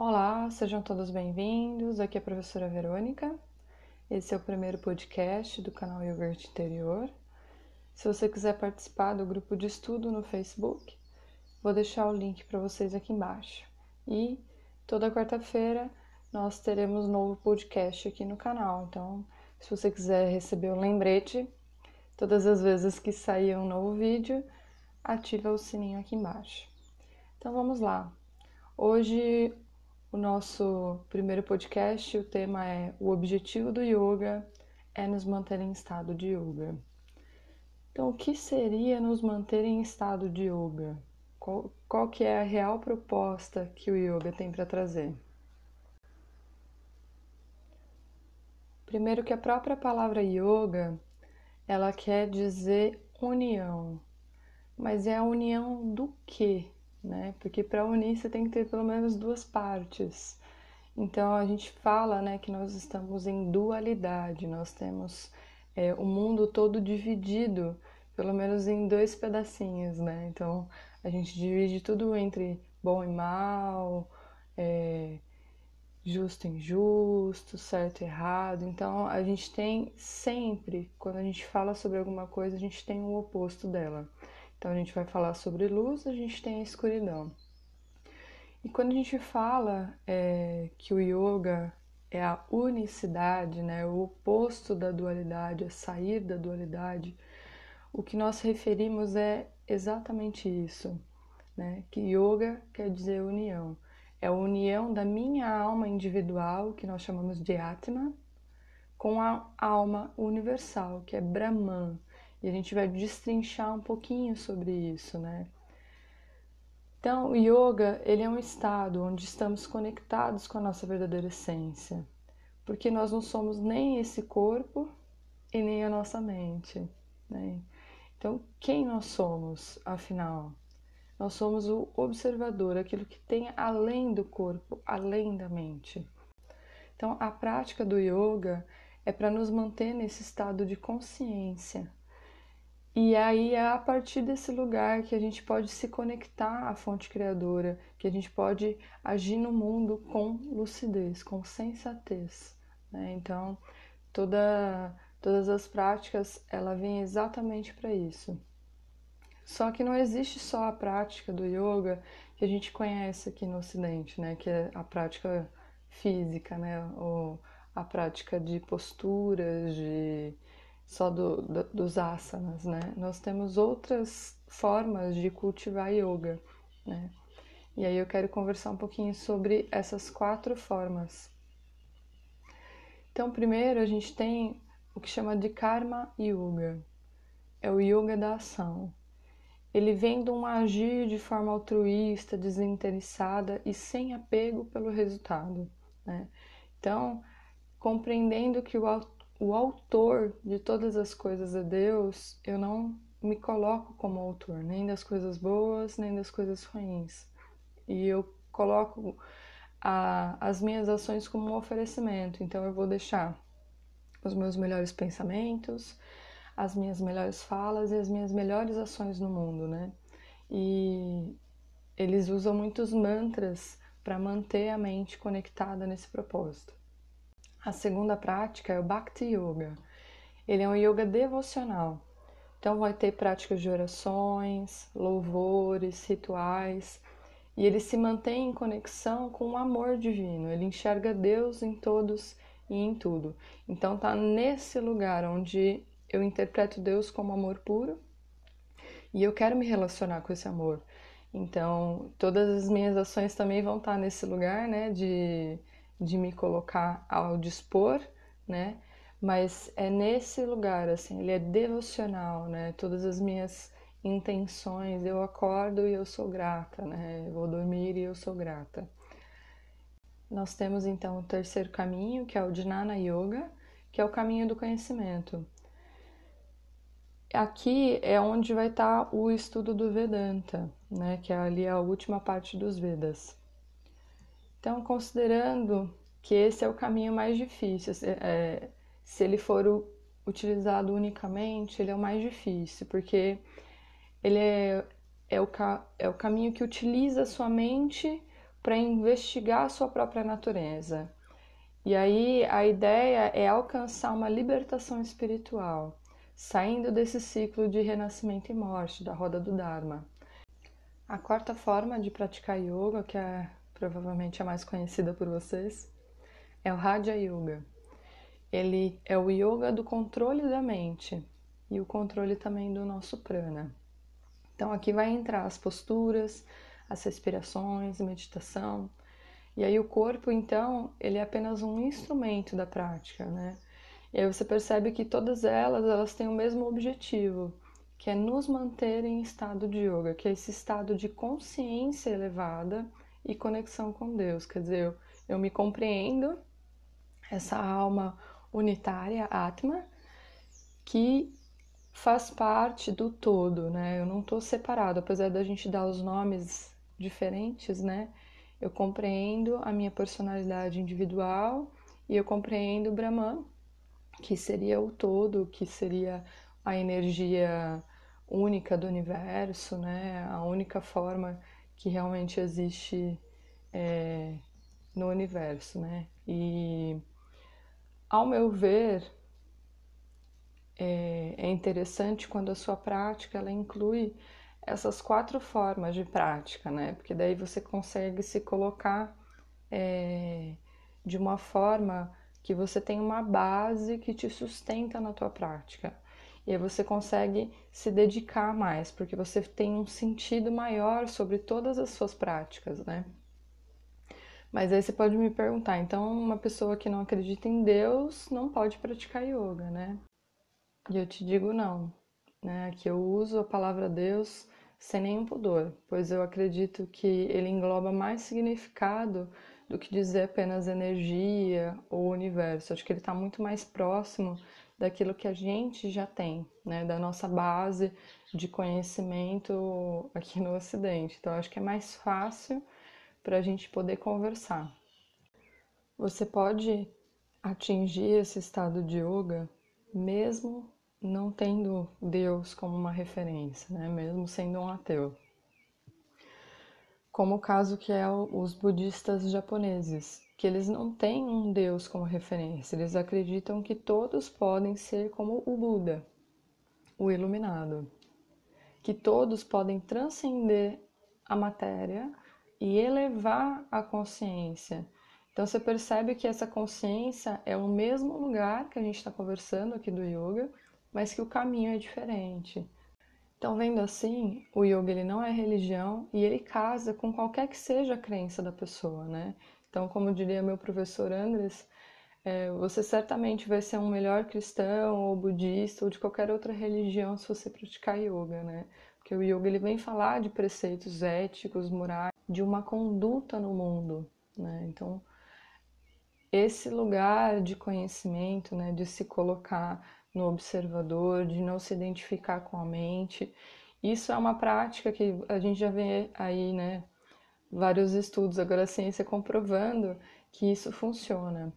Olá, sejam todos bem-vindos. Aqui é a professora Verônica. Esse é o primeiro podcast do canal Yogurt Interior. Se você quiser participar do grupo de estudo no Facebook, vou deixar o link para vocês aqui embaixo. E toda quarta-feira nós teremos novo podcast aqui no canal. Então, se você quiser receber o lembrete, todas as vezes que sair um novo vídeo, ativa o sininho aqui embaixo. Então vamos lá. Hoje o nosso primeiro podcast, o tema é o objetivo do yoga é nos manter em estado de yoga. Então, o que seria nos manter em estado de yoga? Qual, qual que é a real proposta que o yoga tem para trazer? Primeiro que a própria palavra yoga, ela quer dizer união. Mas é a união do quê? Né? Porque para unir você tem que ter pelo menos duas partes. Então a gente fala, né, que nós estamos em dualidade. Nós temos é, o mundo todo dividido, pelo menos em dois pedacinhos, né? Então a gente divide tudo entre bom e mal, é, justo e injusto, certo e errado. Então a gente tem sempre, quando a gente fala sobre alguma coisa, a gente tem o oposto dela. Então a gente vai falar sobre luz, a gente tem a escuridão. E quando a gente fala é, que o yoga é a unicidade, né, o oposto da dualidade, a sair da dualidade, o que nós referimos é exatamente isso, né? Que yoga quer dizer união. É a união da minha alma individual, que nós chamamos de Atma, com a alma universal, que é Brahman, e a gente vai destrinchar um pouquinho sobre isso, né? Então, o yoga, ele é um estado onde estamos conectados com a nossa verdadeira essência, porque nós não somos nem esse corpo e nem a nossa mente, né? Então, quem nós somos, afinal? Nós somos o observador, aquilo que tem além do corpo, além da mente. Então, a prática do yoga é para nos manter nesse estado de consciência, e aí é a partir desse lugar que a gente pode se conectar à fonte criadora, que a gente pode agir no mundo com lucidez, com sensatez. Né? Então, toda, todas as práticas, ela vem exatamente para isso. Só que não existe só a prática do yoga que a gente conhece aqui no Ocidente, né? Que é a prática física, né? Ou a prática de posturas, de só do, do, dos asanas, né? Nós temos outras formas de cultivar yoga, né? E aí eu quero conversar um pouquinho sobre essas quatro formas. Então, primeiro a gente tem o que chama de Karma Yoga. É o yoga da ação. Ele vem de um agir de forma altruísta, desinteressada e sem apego pelo resultado. Né? Então, compreendendo que o o autor de todas as coisas é Deus, eu não me coloco como autor, nem das coisas boas, nem das coisas ruins. E eu coloco a, as minhas ações como um oferecimento. Então eu vou deixar os meus melhores pensamentos, as minhas melhores falas e as minhas melhores ações no mundo, né? E eles usam muitos mantras para manter a mente conectada nesse propósito. A segunda prática é o Bhakti Yoga. Ele é um yoga devocional. Então vai ter práticas de orações, louvores, rituais, e ele se mantém em conexão com o amor divino. Ele enxerga Deus em todos e em tudo. Então tá nesse lugar onde eu interpreto Deus como amor puro e eu quero me relacionar com esse amor. Então, todas as minhas ações também vão estar nesse lugar, né, de de me colocar ao dispor, né? Mas é nesse lugar, assim, ele é devocional, né? Todas as minhas intenções, eu acordo e eu sou grata, né? Eu vou dormir e eu sou grata. Nós temos então o terceiro caminho, que é o Jnana Yoga, que é o caminho do conhecimento. Aqui é onde vai estar o estudo do Vedanta, né? Que é ali a última parte dos Vedas. Então, considerando que esse é o caminho mais difícil, é, se ele for utilizado unicamente, ele é o mais difícil, porque ele é, é, o, é o caminho que utiliza a sua mente para investigar a sua própria natureza. E aí a ideia é alcançar uma libertação espiritual, saindo desse ciclo de renascimento e morte, da roda do Dharma. A quarta forma de praticar yoga, que é provavelmente a mais conhecida por vocês, é o Raja Yoga. Ele é o yoga do controle da mente e o controle também do nosso prana. Então aqui vai entrar as posturas, as respirações, meditação. E aí o corpo, então, ele é apenas um instrumento da prática, né? E aí você percebe que todas elas, elas têm o mesmo objetivo, que é nos manter em estado de yoga, que é esse estado de consciência elevada e conexão com Deus. Quer dizer, eu, eu me compreendo, essa alma unitária, Atma, que faz parte do todo, né? Eu não estou separado, apesar da gente dar os nomes diferentes, né? Eu compreendo a minha personalidade individual e eu compreendo Brahman, que seria o todo, que seria a energia única do universo, né? A única forma que realmente existe é, no universo, né? E ao meu ver, é, é interessante quando a sua prática ela inclui essas quatro formas de prática, né? Porque daí você consegue se colocar é, de uma forma que você tem uma base que te sustenta na tua prática. E aí você consegue se dedicar mais, porque você tem um sentido maior sobre todas as suas práticas, né? Mas aí você pode me perguntar, então uma pessoa que não acredita em Deus não pode praticar yoga, né? E eu te digo não, né? Que eu uso a palavra Deus sem nenhum pudor, pois eu acredito que ele engloba mais significado do que dizer apenas energia ou universo. Acho que ele está muito mais próximo daquilo que a gente já tem, né, da nossa base de conhecimento aqui no Ocidente. Então, acho que é mais fácil para a gente poder conversar. Você pode atingir esse estado de yoga mesmo não tendo Deus como uma referência, né? mesmo sendo um ateu. Como o caso que é os budistas japoneses, que eles não têm um Deus como referência, eles acreditam que todos podem ser como o Buda, o iluminado, que todos podem transcender a matéria e elevar a consciência. Então você percebe que essa consciência é o mesmo lugar que a gente está conversando aqui do yoga, mas que o caminho é diferente. Então, vendo assim, o yoga ele não é religião e ele casa com qualquer que seja a crença da pessoa, né? Então, como diria meu professor Andres, é, você certamente vai ser um melhor cristão ou budista ou de qualquer outra religião se você praticar yoga, né? Porque o yoga ele vem falar de preceitos éticos, morais, de uma conduta no mundo, né? Então, esse lugar de conhecimento, né, de se colocar no observador, de não se identificar com a mente. Isso é uma prática que a gente já vê aí, né? Vários estudos, agora a ciência comprovando que isso funciona.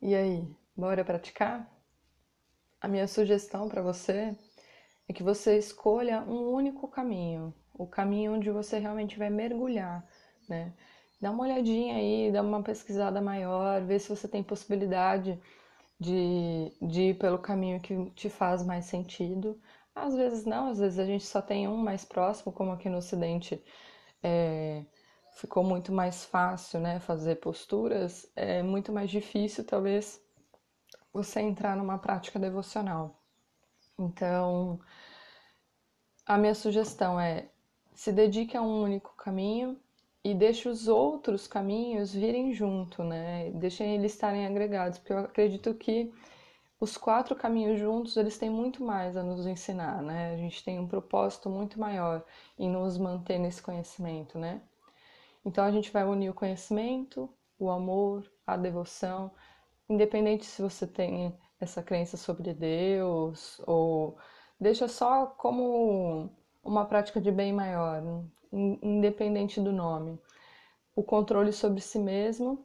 E aí, bora praticar? A minha sugestão para você é que você escolha um único caminho, o caminho onde você realmente vai mergulhar, né? Dá uma olhadinha aí, dá uma pesquisada maior, vê se você tem possibilidade de, de ir pelo caminho que te faz mais sentido. Às vezes não, às vezes a gente só tem um mais próximo, como aqui no Ocidente é, ficou muito mais fácil né, fazer posturas, é muito mais difícil talvez você entrar numa prática devocional. Então, a minha sugestão é se dedique a um único caminho e deixe os outros caminhos virem junto, né? Deixem eles estarem agregados, porque eu acredito que os quatro caminhos juntos, eles têm muito mais a nos ensinar, né? A gente tem um propósito muito maior em nos manter nesse conhecimento, né? Então a gente vai unir o conhecimento, o amor, a devoção, independente se você tem essa crença sobre Deus ou deixa só como uma prática de bem maior, independente do nome. O controle sobre si mesmo.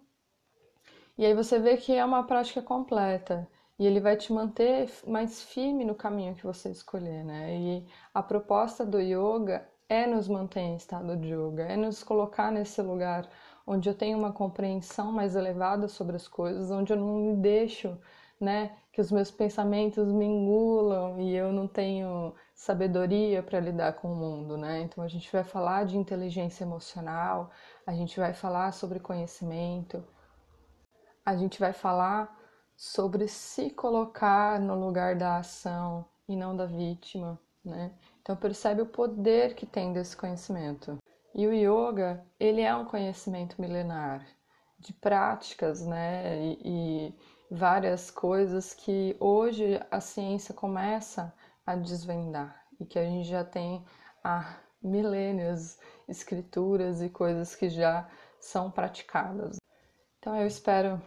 E aí você vê que é uma prática completa. E ele vai te manter mais firme no caminho que você escolher, né? E a proposta do yoga é nos manter em estado de yoga, é nos colocar nesse lugar onde eu tenho uma compreensão mais elevada sobre as coisas, onde eu não me deixo, né, que os meus pensamentos me engulam e eu não tenho sabedoria para lidar com o mundo, né? Então a gente vai falar de inteligência emocional, a gente vai falar sobre conhecimento, a gente vai falar sobre se colocar no lugar da ação e não da vítima, né? Então percebe o poder que tem desse conhecimento. E o yoga, ele é um conhecimento milenar de práticas, né? E, e várias coisas que hoje a ciência começa a desvendar e que a gente já tem há milênios escrituras e coisas que já são praticadas. Então eu espero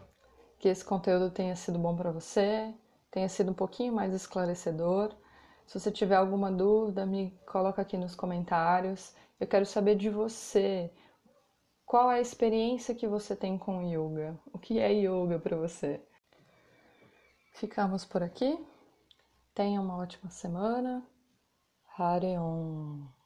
que esse conteúdo tenha sido bom para você, tenha sido um pouquinho mais esclarecedor. Se você tiver alguma dúvida, me coloca aqui nos comentários. Eu quero saber de você. Qual é a experiência que você tem com yoga? O que é yoga para você? Ficamos por aqui. Tenha uma ótima semana. Hare Om.